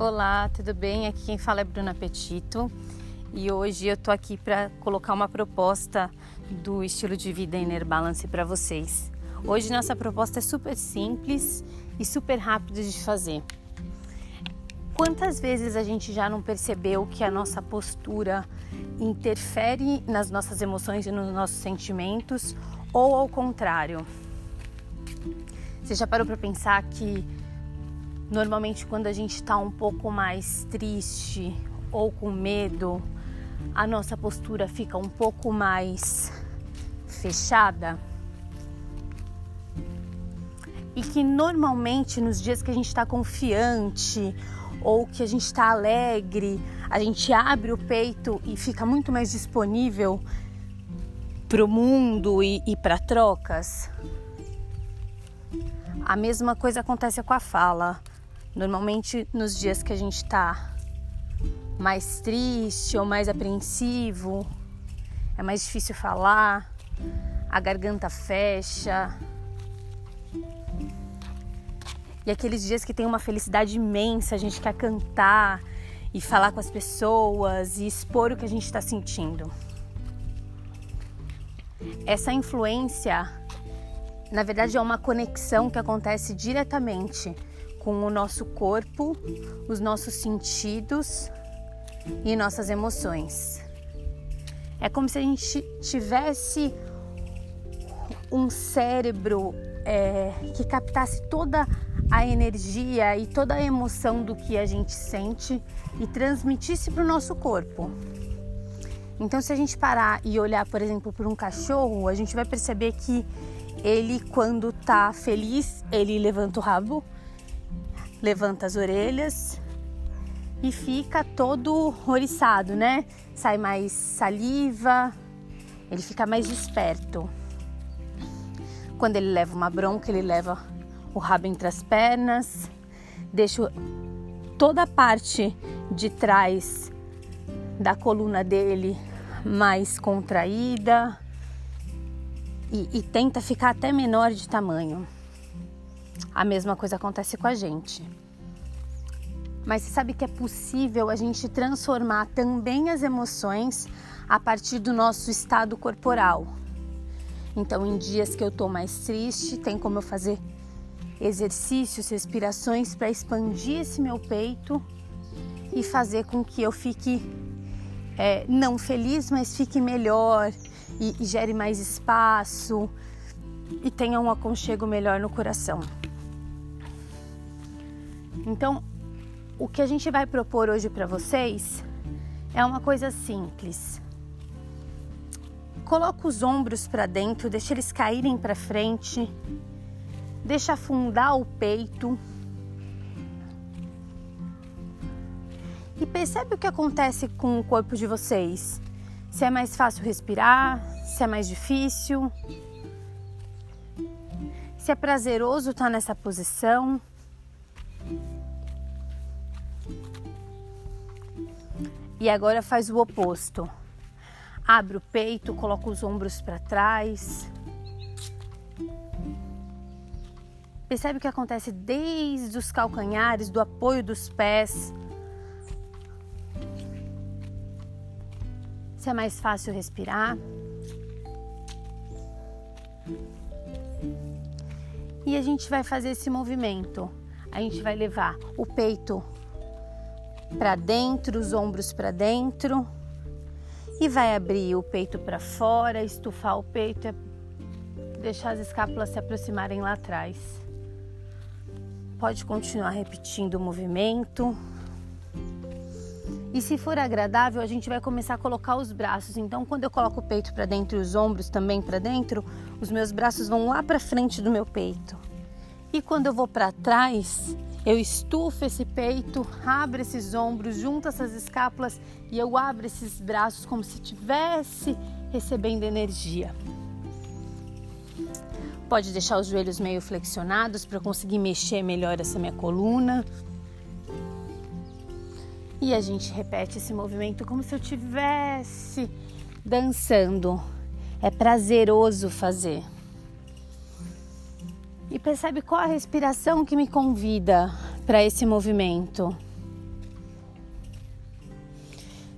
Olá, tudo bem? Aqui quem fala é Bruna Petito e hoje eu tô aqui para colocar uma proposta do estilo de vida Inner Balance para vocês. Hoje nossa proposta é super simples e super rápida de fazer. Quantas vezes a gente já não percebeu que a nossa postura interfere nas nossas emoções e nos nossos sentimentos ou ao contrário? Você já parou para pensar que Normalmente, quando a gente está um pouco mais triste ou com medo, a nossa postura fica um pouco mais fechada. E que normalmente nos dias que a gente está confiante ou que a gente está alegre, a gente abre o peito e fica muito mais disponível para o mundo e, e para trocas. A mesma coisa acontece com a fala. Normalmente, nos dias que a gente está mais triste ou mais apreensivo, é mais difícil falar, a garganta fecha. E aqueles dias que tem uma felicidade imensa, a gente quer cantar e falar com as pessoas e expor o que a gente está sentindo. Essa influência, na verdade, é uma conexão que acontece diretamente com o nosso corpo, os nossos sentidos e nossas emoções. É como se a gente tivesse um cérebro é, que captasse toda a energia e toda a emoção do que a gente sente e transmitisse para o nosso corpo. Então, se a gente parar e olhar, por exemplo, para um cachorro, a gente vai perceber que ele, quando está feliz, ele levanta o rabo levanta as orelhas e fica todo oriçado, né? Sai mais saliva, ele fica mais esperto. Quando ele leva uma bronca, ele leva o rabo entre as pernas, deixa toda a parte de trás da coluna dele mais contraída e, e tenta ficar até menor de tamanho. A mesma coisa acontece com a gente. Mas você sabe que é possível a gente transformar também as emoções a partir do nosso estado corporal. Então, em dias que eu tô mais triste, tem como eu fazer exercícios, respirações para expandir esse meu peito e fazer com que eu fique é, não feliz, mas fique melhor e, e gere mais espaço e tenha um aconchego melhor no coração. Então, o que a gente vai propor hoje para vocês é uma coisa simples. Coloca os ombros para dentro, deixa eles caírem para frente, deixa afundar o peito. E percebe o que acontece com o corpo de vocês. Se é mais fácil respirar, se é mais difícil, se é prazeroso estar nessa posição. E agora faz o oposto. Abre o peito, coloca os ombros para trás. Percebe o que acontece desde os calcanhares, do apoio dos pés. Se é mais fácil respirar. E a gente vai fazer esse movimento. A gente vai levar o peito para dentro, os ombros para dentro e vai abrir o peito para fora, estufar o peito deixar as escápulas se aproximarem lá atrás. Pode continuar repetindo o movimento. E se for agradável, a gente vai começar a colocar os braços. Então, quando eu coloco o peito para dentro e os ombros também para dentro, os meus braços vão lá para frente do meu peito. E quando eu vou para trás, eu estufo esse peito, abro esses ombros, junto essas escápulas e eu abro esses braços como se estivesse recebendo energia. Pode deixar os joelhos meio flexionados para conseguir mexer melhor essa minha coluna. E a gente repete esse movimento como se eu estivesse dançando. É prazeroso fazer e percebe qual a respiração que me convida para esse movimento.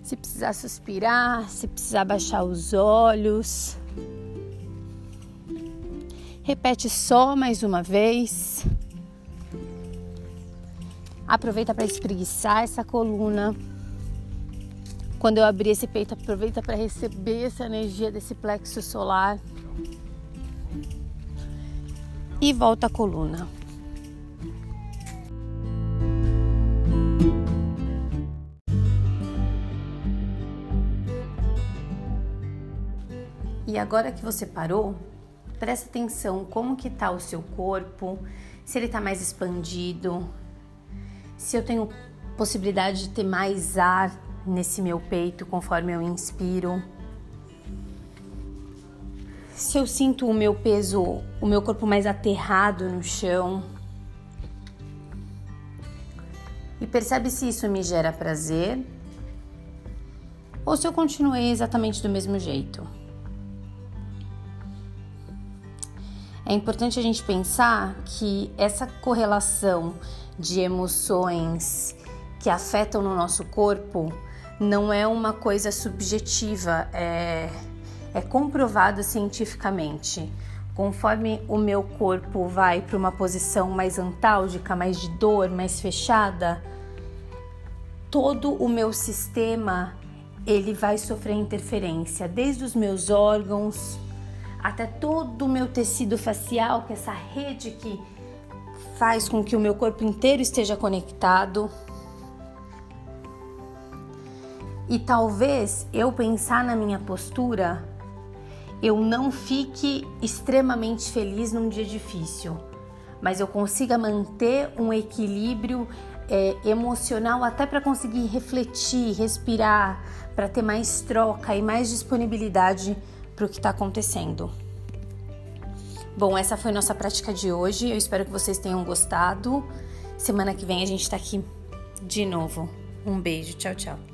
Se precisar suspirar, se precisar baixar os olhos. Repete só mais uma vez. Aproveita para espreguiçar essa coluna. Quando eu abrir esse peito, aproveita para receber essa energia desse plexo solar. E volta a coluna. E agora que você parou, presta atenção como que tá o seu corpo, se ele tá mais expandido, se eu tenho possibilidade de ter mais ar nesse meu peito conforme eu inspiro. Se eu sinto o meu peso, o meu corpo mais aterrado no chão. E percebe se isso me gera prazer ou se eu continuei exatamente do mesmo jeito. É importante a gente pensar que essa correlação de emoções que afetam no nosso corpo não é uma coisa subjetiva, é, é comprovado cientificamente. Conforme o meu corpo vai para uma posição mais antálgica, mais de dor, mais fechada, todo o meu sistema ele vai sofrer interferência, desde os meus órgãos até todo o meu tecido facial, que é essa rede que faz com que o meu corpo inteiro esteja conectado. E talvez eu pensar na minha postura, eu não fique extremamente feliz num dia difícil, mas eu consiga manter um equilíbrio é, emocional até para conseguir refletir, respirar, para ter mais troca e mais disponibilidade para o que está acontecendo. Bom, essa foi nossa prática de hoje. Eu espero que vocês tenham gostado. Semana que vem a gente está aqui de novo. Um beijo, tchau, tchau.